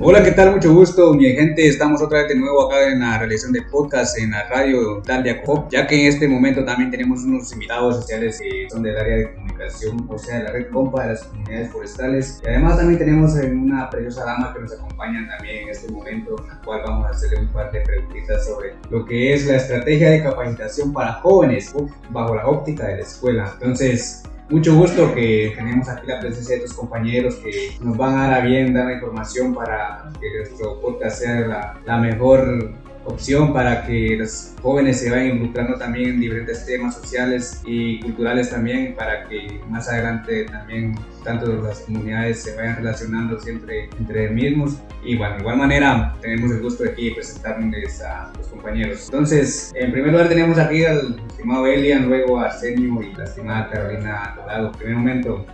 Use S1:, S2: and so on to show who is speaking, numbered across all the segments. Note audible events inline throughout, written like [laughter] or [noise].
S1: Hola, ¿qué tal? Mucho gusto, mi gente. Estamos otra vez de nuevo acá en la realización de podcast en la radio tal de Acop, ya que en este momento también tenemos unos invitados especiales que son del área de comunicación, o sea, de la red compa de las comunidades forestales. Y además también tenemos una preciosa dama que nos acompaña también en este momento, en la cual vamos a hacerle un par de preguntitas sobre lo que es la estrategia de capacitación para jóvenes bajo la óptica de la escuela. Entonces, mucho gusto que tenemos aquí la presencia de estos compañeros que nos van a dar a bien dar la información para que nuestro podcast sea la mejor opción para que los jóvenes se vayan involucrando también en diferentes temas sociales y culturales también para que más adelante también tanto las comunidades se vayan relacionando siempre entre mismos y bueno, de igual manera tenemos el gusto de aquí presentarles a los compañeros. Entonces, en primer lugar tenemos aquí al estimado Elian, luego a Arsenio y la estimada Carolina Dorado. En primer momento,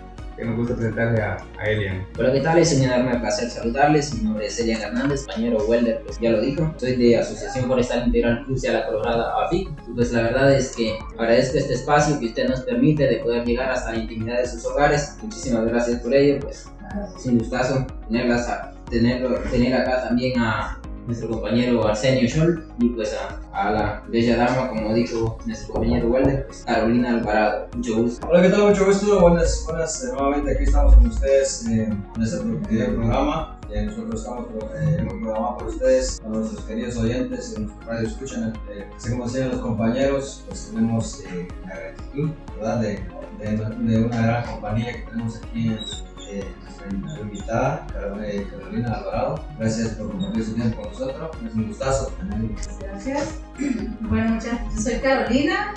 S1: que gusta presentarle a, Elian.
S2: Hola, ¿qué tal? Es un enorme placer saludarles. Mi nombre es Elian Hernández, compañero welder, pues ya lo dijo. Soy de Asociación Forestal Integral Crucia La Colorada, AFIC. Pues la verdad es que agradezco este espacio que usted nos permite de poder llegar hasta la intimidad de sus hogares. Muchísimas gracias por ello. Pues sin gustazo tenerlas a, tenerlo, tener acá también a nuestro compañero Arsenio Scholl y pues a, la bella dama, como dijo nuestro compañero Walder, pues, Carolina Alvarado. Mucho gusto.
S3: Hola, ¿qué tal? Mucho gusto. Buenas, buenas. Eh, nuevamente aquí estamos con ustedes eh, en este programa. Eh, nosotros estamos en un programa por ustedes, a nuestros queridos oyentes, en nuestro radio escuchan. así como decían los compañeros, pues tenemos la gratitud ¿verdad? De, de, de, una gran compañía que tenemos aquí en nuestra invitada, Carolina Alvarado. Gracias por compartir su tiempo con nosotros. Es un gustazo.
S4: Gracias. [clears throat] Bueno, muchas Yo soy Carolina,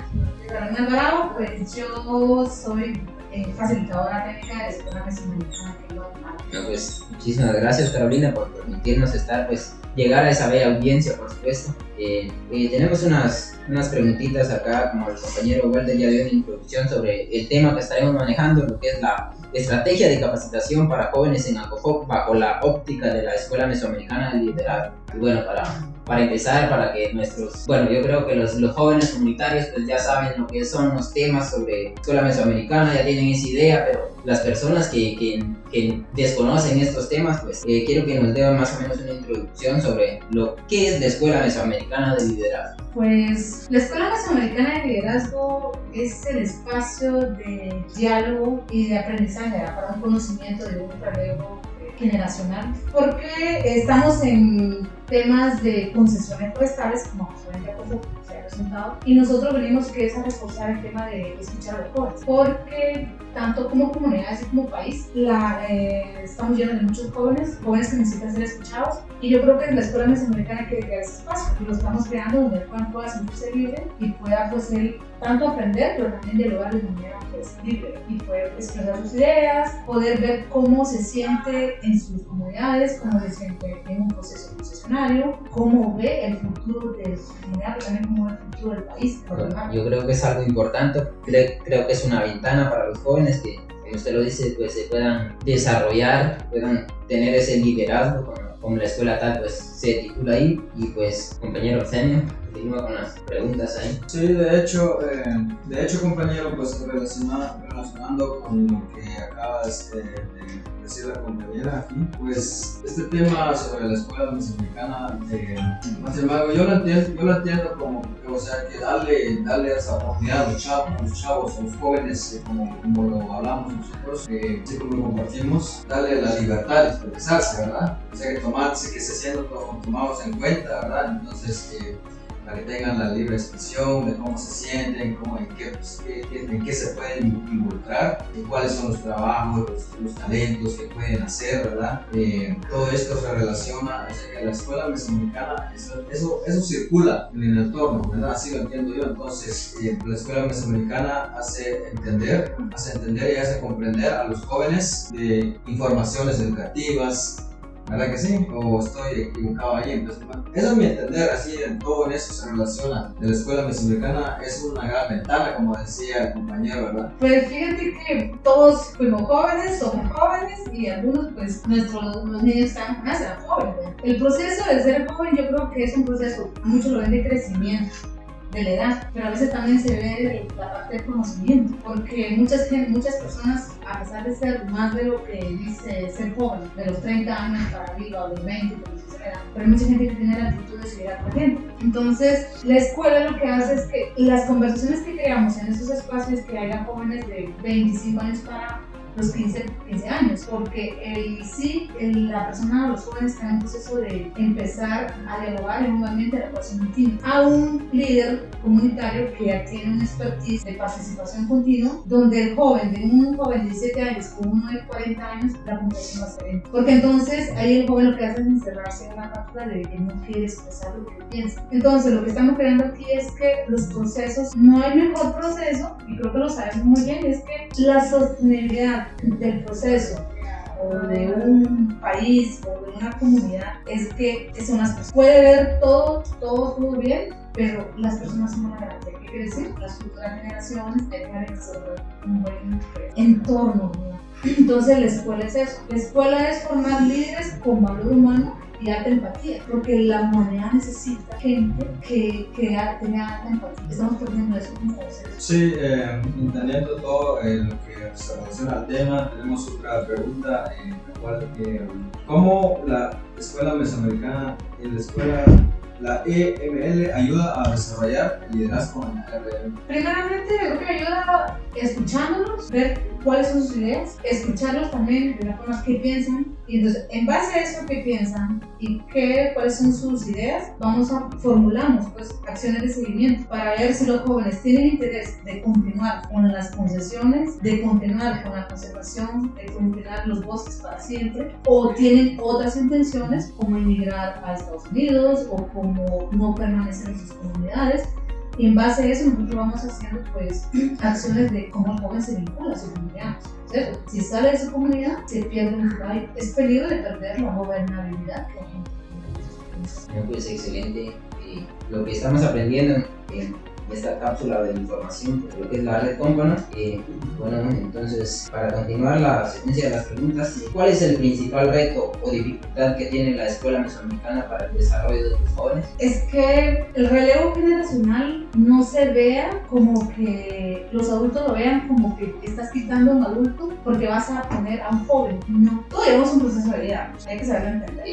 S4: Carolina Alvarado. Pues yo soy eh, facilitadora técnica de la Escuela Mesoamericana en Guatemala.
S2: pues muchísimas gracias Carolina por permitirnos estar, pues llegar a esa bella audiencia, por supuesto. Eh, eh, tenemos unas, unas preguntitas acá, como el compañero Walter ya dio una introducción sobre el tema que estaremos manejando, lo que es la estrategia de capacitación para jóvenes en ACOFOC bajo la óptica de la Escuela Mesoamericana de Liderazgo. Bueno, para, para empezar, para que nuestros, bueno, yo creo que los, los jóvenes comunitarios pues ya saben lo que son los temas sobre Escuela Mesoamericana, ya tienen esa idea, pero las personas que, que, que desconocen estos temas, pues eh, quiero que nos den más o menos una introducción sobre lo que es la Escuela Mesoamericana de Liderazgo.
S4: Pues la Escuela Mesoamericana de Liderazgo es el espacio de diálogo y de aprendizaje para un conocimiento de un relevo generacional, porque estamos en temas de concesiones forestales, como se ha presentado, y nosotros venimos que es a reforzar el tema de escuchar a los jóvenes, porque tanto como comunidades y como país, la, eh, estamos llenos de muchos jóvenes, jóvenes que necesitan ser escuchados, y yo creo que en la Escuela Mesoamericana hay que crear ese espacio, y lo estamos creando donde el Juan pueda sentirse libre y pueda pues él tanto aprender, pero también dialogar de manera pues, libre y poder expresar sus ideas, poder ver cómo se siente en sus comunidades, cómo se siente en un proceso concesionario, cómo ve el futuro de su comunidad, pero también cómo ve el futuro del país.
S2: yo creo que es algo importante, creo, creo que es una ventana para los jóvenes que, como usted lo dice, pues se puedan desarrollar, puedan tener ese liderazgo como, la escuela tal pues se titula ahí y pues compañero Arsenio continúa con las preguntas ahí.
S3: Sí, de hecho, eh, de hecho compañero, pues relacionando con lo que acabas de, decir la compañera aquí, pues este tema sobre la escuela mesoamericana, eh, más embargo, yo lo entiendo, yo lo entiendo como, o sea, que darle, darle esa oportunidad a los chavos, a los, chavos, a los jóvenes, eh, como, como lo hablamos nosotros, eh, como lo compartimos, darle la libertad de expresarse, ¿verdad? O sea, que tomarse, que se siendo tomados en cuenta, ¿verdad? Entonces, eh, para que tengan la libre expresión de cómo se sienten, cómo, en, qué, pues, en qué se pueden involucrar, cuáles son los trabajos, los, talentos que pueden hacer, ¿verdad? Eh, todo esto se relaciona, o sea, que la escuela mesoamericana, eso, eso, eso, circula en el entorno, ¿verdad? Así lo entiendo yo. Entonces, eh, la escuela mesoamericana hace entender, hace entender y hace comprender a los jóvenes de informaciones educativas, ¿Verdad que sí? ¿O estoy equivocado ahí? Entonces, eso es mi entender, así en todo en eso se relaciona. De la escuela mesoamericana es una gran ventana, como decía el compañero, ¿verdad?
S4: Pues fíjate que todos fuimos jóvenes, somos jóvenes y algunos, pues nuestros los niños están más jóvenes. El proceso de ser joven yo creo que es un proceso, muchos lo ven de crecimiento de la edad, pero a veces también se ve la parte del conocimiento, porque muchas, muchas personas, a pesar de ser más de lo que dice ser joven, de los 30 años para arriba o de los 20, pero hay mucha gente que tiene la actitud de seguir aprendiendo. Entonces, la escuela lo que hace es que las conversaciones que creamos en esos espacios que haya jóvenes de 25 años para los 15, 15 años, porque el, sí, la persona, los jóvenes están en proceso de empezar a dialogar en un ambiente de ecuación continua a un líder comunitario que ya tiene un expertise de participación continua, donde el joven, de un joven de 17 años con uno de 40 años, la puntuación va a ser Porque entonces ahí el joven lo que hace es encerrarse en una cápsula de que no quiere expresar lo que piensa. Entonces lo que estamos creando aquí es que los procesos, no hay mejor proceso, y creo que lo sabemos muy bien, es que la sostenibilidad del proceso o de un país o de una comunidad es que son las personas. Puede ver todo, todo muy bien, pero las personas son una garantía. ¿Qué quiere decir? Las futuras generaciones ser un buen entorno. Entonces la escuela es eso. La escuela es formar líderes con valor humano y alta empatía, porque la humanidad necesita gente que, que tenga alta empatía. Estamos perdiendo eso como
S3: Sí, eh, entendiendo todo eh, lo que se relaciona al tema, tenemos otra pregunta en la cual, eh, ¿cómo la escuela mesoamericana y la escuela la EML ayuda a desarrollar liderazgo en la RM?
S4: Primeramente, creo que ayuda escuchándolos, ver cuáles son sus ideas, escucharlos también de la forma que piensan. Y entonces en base a eso que piensan y qué, cuáles son sus ideas, vamos a formulamos pues acciones de seguimiento para ver si los jóvenes tienen interés de continuar con las concesiones, de continuar con la conservación, de continuar los bosques para siempre o tienen otras intenciones como emigrar a Estados Unidos o como no permanecer en sus comunidades y en base a eso nosotros vamos haciendo pues [clears throat] acciones de cómo el joven se vincula a su comunidad. ¿cierto? Si sale de su comunidad, se pierde un lugar. Es peligro de perder la gobernabilidad.
S2: Pues excelente. Eh, lo que estamos aprendiendo en esta cápsula de información de lo que es la red Compano. Eh, bueno, entonces, para continuar la secuencia de las preguntas, ¿cuál es el principal reto o dificultad que tiene la escuela mesoamericana para el desarrollo de los jóvenes?
S4: Es que el relevo generacional no se vea como que los adultos lo vean como que estás quitando a un adulto porque vas a poner a un joven. No, todos llevamos un proceso de vida, hay que saberlo entender.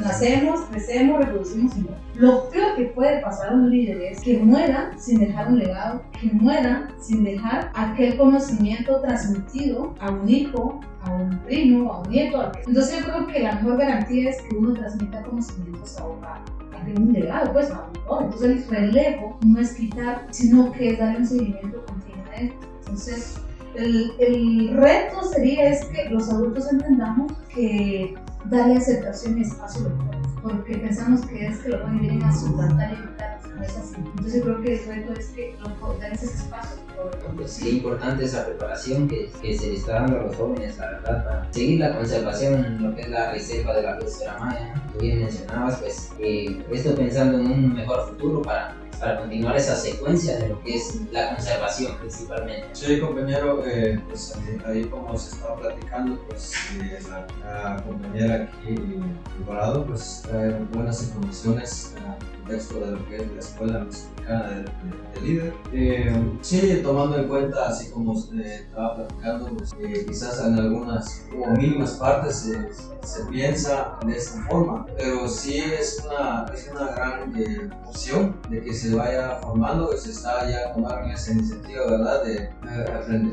S4: Nacemos, crecemos, reproducimos y no. Lo peor que puede pasar a un líder es que muera sin dejar un legado, que muera sin dejar aquel conocimiento transmitido a un hijo, a un primo, a un nieto. Entonces yo creo que la mejor garantía es que uno transmita conocimientos a, a, un legado, pues a un Entonces el relevo no es quitar, sino que es darle un seguimiento continuo a esto. Entonces el, el reto sería es que los adultos entendamos que darle aceptación y espacio a los porque pensamos que es que jóvenes vienen a suplantar y quitar, no es así. Entonces creo que el reto es que jóvenes ese espacio.
S2: Pues qué importante esa preparación que, que, se le está dando a los jóvenes, la verdad, para seguir la conservación en lo que es la reserva de la biosfera maya. Tú bien mencionabas, pues, eh, esto pensando en un mejor futuro para para continuar esa secuencia de lo que es la conservación principalmente.
S3: Sí, compañero, eh, pues ahí, como se estaba platicando, pues eh, la, compañera aquí, Alvarado, pues trae buenas informaciones contexto de lo que es la escuela mexicana de, líder. Eh, sí, tomando en cuenta, así como se estaba platicando, pues, eh, quizás en algunas o mínimas partes se piensa de esta forma, pero sí es una, es una gran eh, opción de que se vaya formando, que se está ya tomando esa iniciativa, ¿verdad?, de,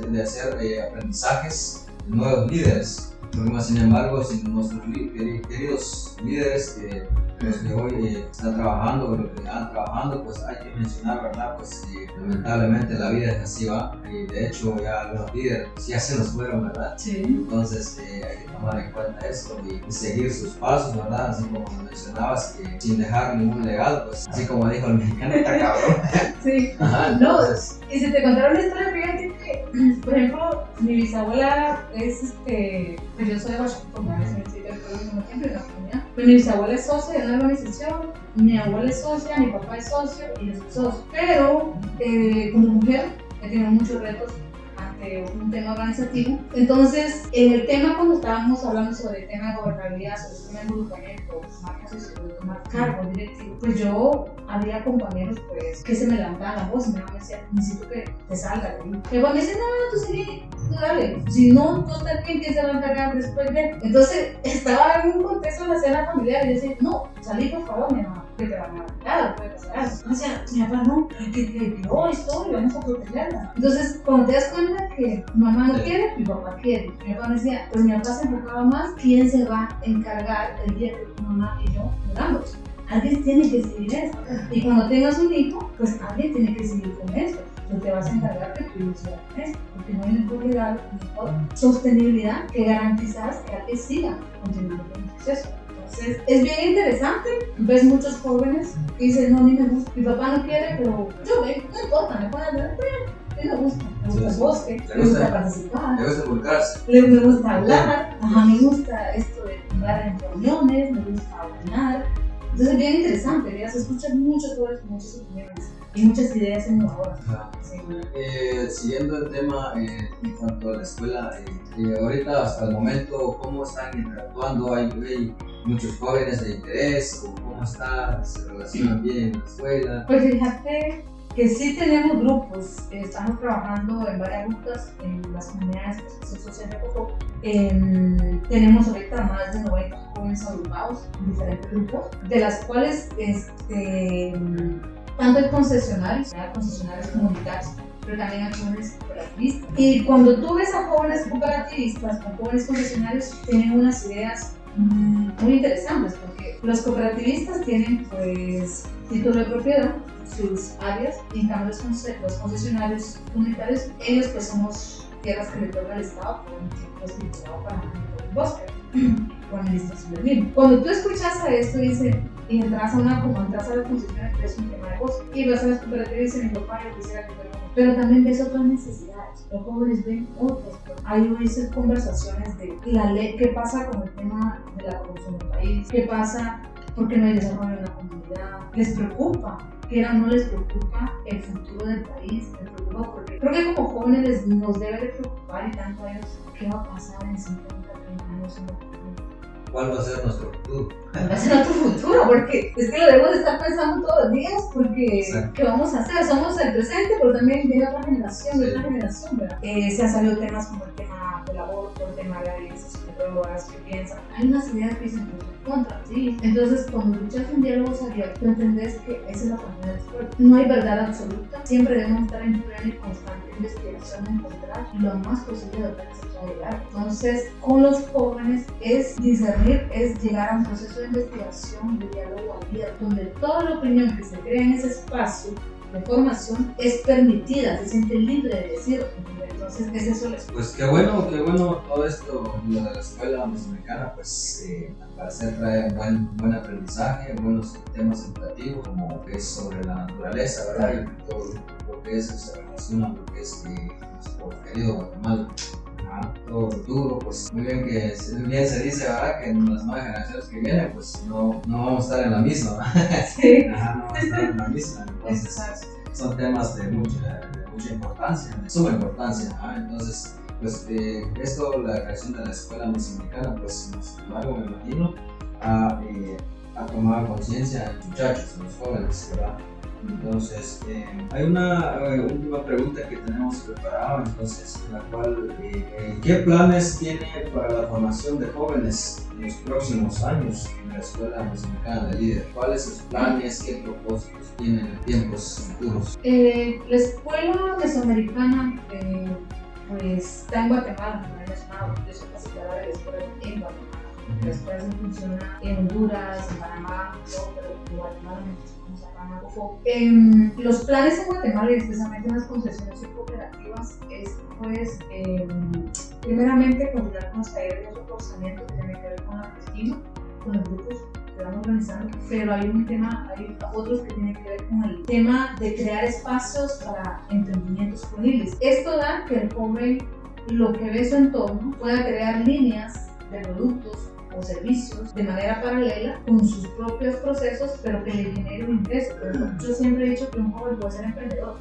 S3: de hacer aprendizajes de nuevos líderes. Pero, sin embargo, sin nuestros queridos líderes que los que hoy eh, están trabajando, los que están trabajando, pues hay que mencionar, ¿verdad? Pues eh, lamentablemente la vida es así, va. Y de hecho ya los líderes ya se nos fueron, ¿verdad?
S4: Sí.
S3: Entonces eh, hay que tomar en cuenta esto y, seguir sus pasos, ¿verdad? Así como mencionabas, que sin dejar ningún legado, pues así como dijo el mexicano, está cabrón. [laughs]
S4: Sí. Ajá, no, y si te contaron una historia, por ejemplo, mi bisabuela es, este, pues yo soy de Washington. Es el sitio de la Pues mi bisabuela es socia de una organización, mi abuela es socia, mi papá es socio y yo soy socio. Pero eh, como mujer he tenido muchos retos de un tema organizativo. Entonces, en el tema, cuando estábamos hablando sobre el tema de gobernabilidad, sobre el tema de involucramiento, marcas tomar cargos directivos, pues yo había compañeros pues, que se me levantaban la voz y me decían, necesito que te salga de ahí. Y me decían, no, no, tú sigue, tú dale. Si no, tú estás bien, ¿quién se va a encargar después de? Entonces, [laughs] estaba en un contexto de la cena familiar y yo decía, no, salí por favor, mi mamá, que te van a matar, puede pasar algo. O sea, mi papá no, que, que, yo estoy, vamos a protegerla. Entonces, cuando te das cuenta que mamá no quiere, mi papá quiere. Mi papá decía, pues mi papá se enfocaba más, ¿quién se va a encargar el día que tu mamá y yo muramos? Alguien tiene que seguir esto. Y cuando tengas un hijo, pues alguien tiene que seguir con esto. Tú te vas a encargar de tu esto. Porque no hay mejor legado, mejor sostenibilidad que garantizar que alguien siga continuando con el proceso. Entonces, es bien interesante. Ves muchos jóvenes que dicen, no, ni me gusta. Mi papá no quiere, pero yo ve, no importa, me pueden dar a mí me gusta, me gusta el bosque, me gusta participar,
S3: Le gusta
S4: le- me gusta hablar, ajá, me gusta esto de hablar en reuniones, me gusta hablar. Entonces es bien interesante, ya se escuchan muchos jóvenes muchas opiniones y muchas ideas innovadoras.
S3: Ajá.
S4: Sí.
S3: Eh, siguiendo el tema eh, en cuanto a la escuela, eh, eh, ahorita hasta el momento, ¿cómo están interactuando? ¿Hay, hay muchos jóvenes de interés? ¿O ¿Cómo está? ¿Se relacionan bien en la escuela?
S4: Pues fíjate que sí tenemos grupos, eh, estamos trabajando en varias rutas en las comunidades de prestación social de Coco. Em, tenemos ahorita más de 90 jóvenes agrupados en diferentes grupos, de las cuales este, tanto hay concesionarios, hay concesionarios comunitarios, pero también hay jóvenes cooperativistas. Y cuando tú ves a jóvenes cooperativistas con jóvenes concesionarios, tienen unas ideas mm, muy interesantes, porque los cooperativistas tienen pues título de propiedad, sus áreas, y en cambio los, conce- los concesionarios comunitarios, ellos pues somos tierras que le toca al Estado por un tiempo estipulado para del bosque o administración del mismo. Cuando tú escuchas a esto dice, y entras a una como entras a la concesión es un tema de bosque, y vas a las cooperativas y dicen, mi papá yo quisiera que fuera como-". pero también ves otras necesidades. Los jóvenes ven otras. Hay veces conversaciones de la ley, qué pasa con el tema de la corrupción del país, qué pasa porque no hay desarrollo en la comunidad, les preocupa o no les preocupa el futuro del país, les preocupa porque creo que como jóvenes les- nos debe de preocupar y tanto a ellos qué va a pasar en 50, 30 años en la comunidad.
S3: ¿Cuál va a ser nuestro futuro?
S4: Va a ser nuestro futuro, porque es que lo debemos de estar pensando todos los días, porque
S3: Exacto.
S4: ¿qué vamos a hacer? Somos el presente, pero también viene otra generación,
S3: Sí.
S4: otra generación, ¿verdad? Eh, se han salido temas como el tema del aborto, el tema de la legalización de drogas, ¿qué piensan? Hay unas ideas que dicen contras, ¿sí? Entonces, cuando luchas en diálogos abiertos, entendés que esa es la manera de. No hay verdad absoluta, siempre debemos estar en plena y constante investigación, encontrar lo más posible de lo que llegar. Entonces, con los jóvenes es discernir, es llegar a un proceso de investigación, de diálogo abierto, donde toda la opinión que se crea en ese espacio de formación es permitida, se siente libre de decir. Entonces, es eso la escuela.
S3: Pues qué bueno, qué bueno todo esto, lo de la escuela mesoamericana, pues eh, al parecer trae un buen, buen aprendizaje, buenos temas educativos, como que es sobre la naturaleza, ¿verdad? Y todo lo que es, se relaciona lo que es eh, nuestro querido Guatemala. Ajá, Todo duro, pues muy bien que se- bien se dice, ¿verdad? Que en las nuevas generaciones que vienen, pues no, no vamos a estar en la misma, ¿verdad?
S4: Sí, [laughs]
S3: Ajá, no vamos a estar en la misma, entonces son temas de mucha, de mucha importancia, de suma importancia. Entonces, pues eh, esto, la creación de la escuela mesoamericana, pues nos ayudó, me imagino, a, eh, a conciencia en los muchachos, en los jóvenes, ¿verdad? Entonces, eh, hay una eh, última pregunta que tenemos preparada, entonces, la cual, eh, eh, ¿qué planes tiene para la formación de jóvenes en los próximos años en la Escuela Mesoamericana de Líder? ¿Cuáles sus planes, qué propósitos tienen en tiempos futuros?
S4: Eh, la escuela mesoamericana, eh, pues está en Guatemala, mencionado, yo soy facilitadora de la escuela en Guatemala. La escuela se funciona en Honduras, en Panamá, pero en Guatemala Em, los planes en Guatemala y especialmente en las concesiones y cooperativas es pues em, primeramente coordinar con los talleres de reforzamiento que tiene que ver con la autoestima, con los grupos que van organizando, pero hay un tema, hay otros que tienen que ver con el tema de crear espacios para emprendimientos juveniles. Esto da que el joven lo que ve su entorno pueda crear líneas de productos o servicios de manera paralela con sus propios procesos, pero que le genere un ingreso. Pero yo siempre he dicho que un joven puede ser emprendedor.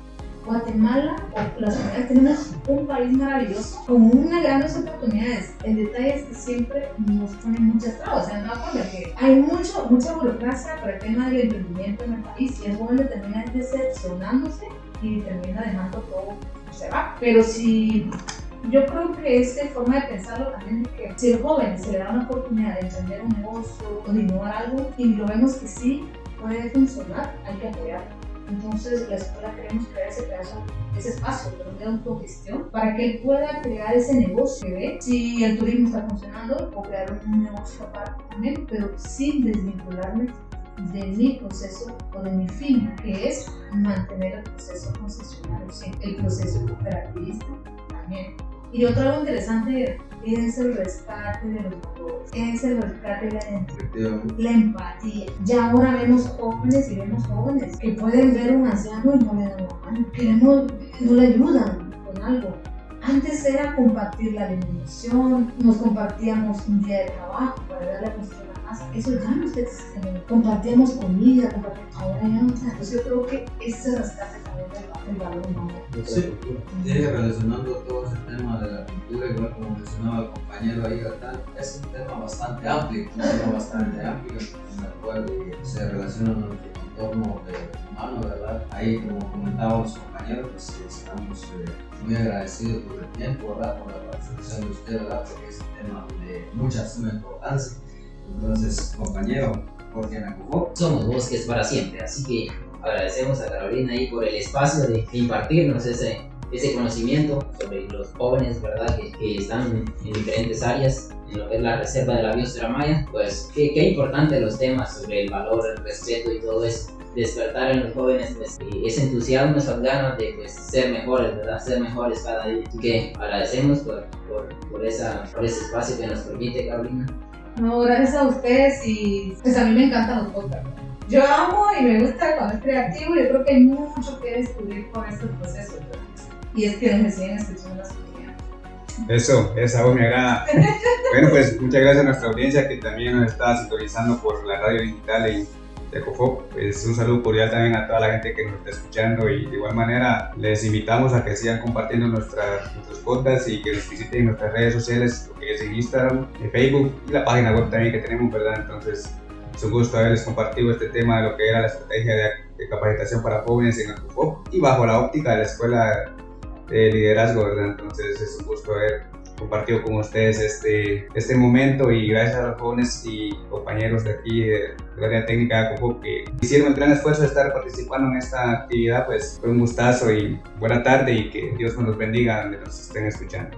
S4: Guatemala o las comunidades tenemos un país maravilloso con unas grandes oportunidades. El detalle es que siempre nos ponen muchas trabas. Se han dado cuenta que hay mucho, mucha burocracia para el tema del emprendimiento en el país y es bueno termina decepcionándose y termina dejando todo se va. Pero si yo creo que esta forma de pensarlo también es que si el joven se le da una oportunidad de emprender un negocio o de innovar algo y lo vemos que sí puede funcionar, hay que apoyarlo. Entonces, la escuela queremos crear ese pedazo, ese espacio de autogestión para que él pueda crear ese negocio ve si el turismo está funcionando o crear un negocio aparte también, pero sin desvincularme de mi proceso o de mi fin, que es mantener el proceso concesionario, el proceso cooperativista también. Y otro algo interesante es el rescate de los valores, es el rescate de la, la empatía. Ya ahora vemos jóvenes y vemos jóvenes que pueden ver un anciano y no le dan la mano, queremos, no le ayudan con algo. Antes era compartir la alimentación, nos compartíamos un día de trabajo para darle a nuestra casa. Eso ya no existe. Compartíamos comida, compartíamos ahora ya no. Entonces yo creo que ese rescate el valor humano.
S3: Sí, relacionando todo ese tema de la cultura, igual como mencionaba el compañero ahí, es un tema bastante amplio, un tema bastante amplio en el cual se relaciona con nuestro entorno humano, ¿verdad? Ahí, como comentábamos, compañeros, pues estamos eh, muy agradecidos por el tiempo, ¿verdad? Por la participación de usted, ¿verdad? Porque es un tema de mucha suma importancia. Entonces, compañero, porque me ocupó.
S2: Somos bosques para siempre, así que agradecemos a Carolina ahí por el espacio de impartirnos ese, ese conocimiento sobre los jóvenes, ¿verdad? Que, que, están en diferentes áreas, en lo que es la reserva de la biosfera maya. Pues qué, qué importante los temas sobre el valor, el respeto y todo eso. Despertar en los jóvenes pues, ese entusiasmo, esas ganas de pues, ser mejores, ¿verdad? Ser mejores cada día. Así que agradecemos por, por, por, esa, por ese espacio que nos permite, Carolina.
S4: No, gracias a ustedes y pues a mí me encantan los podcasts yo amo y me gusta cuando es creativo. Yo creo que hay mucho que descubrir con estos procesos. Y es que nos siguen escuchando las comunidades.
S1: Eso, esa voz me agrada. bueno, pues muchas gracias a nuestra audiencia que también nos está sintonizando por la radio digital y de Cofop. Pues un saludo cordial también a toda la gente que nos está escuchando y de igual manera les invitamos a que sigan compartiendo nuestra, nuestros podcasts y que nos visiten en nuestras redes sociales, lo que es en Instagram, en Facebook y la página web también que tenemos, ¿verdad? Entonces es un gusto haberles compartido este tema de lo que era la estrategia de, capacitación para jóvenes en el y bajo la óptica de la Escuela de Liderazgo, ¿verdad? Entonces es un gusto haber compartido con ustedes este, este momento y gracias a los jóvenes y compañeros de aquí de, la área técnica de COFOP que hicieron el gran esfuerzo de estar participando en esta actividad, pues fue un gustazo y buena tarde y que Dios nos bendiga donde nos estén escuchando.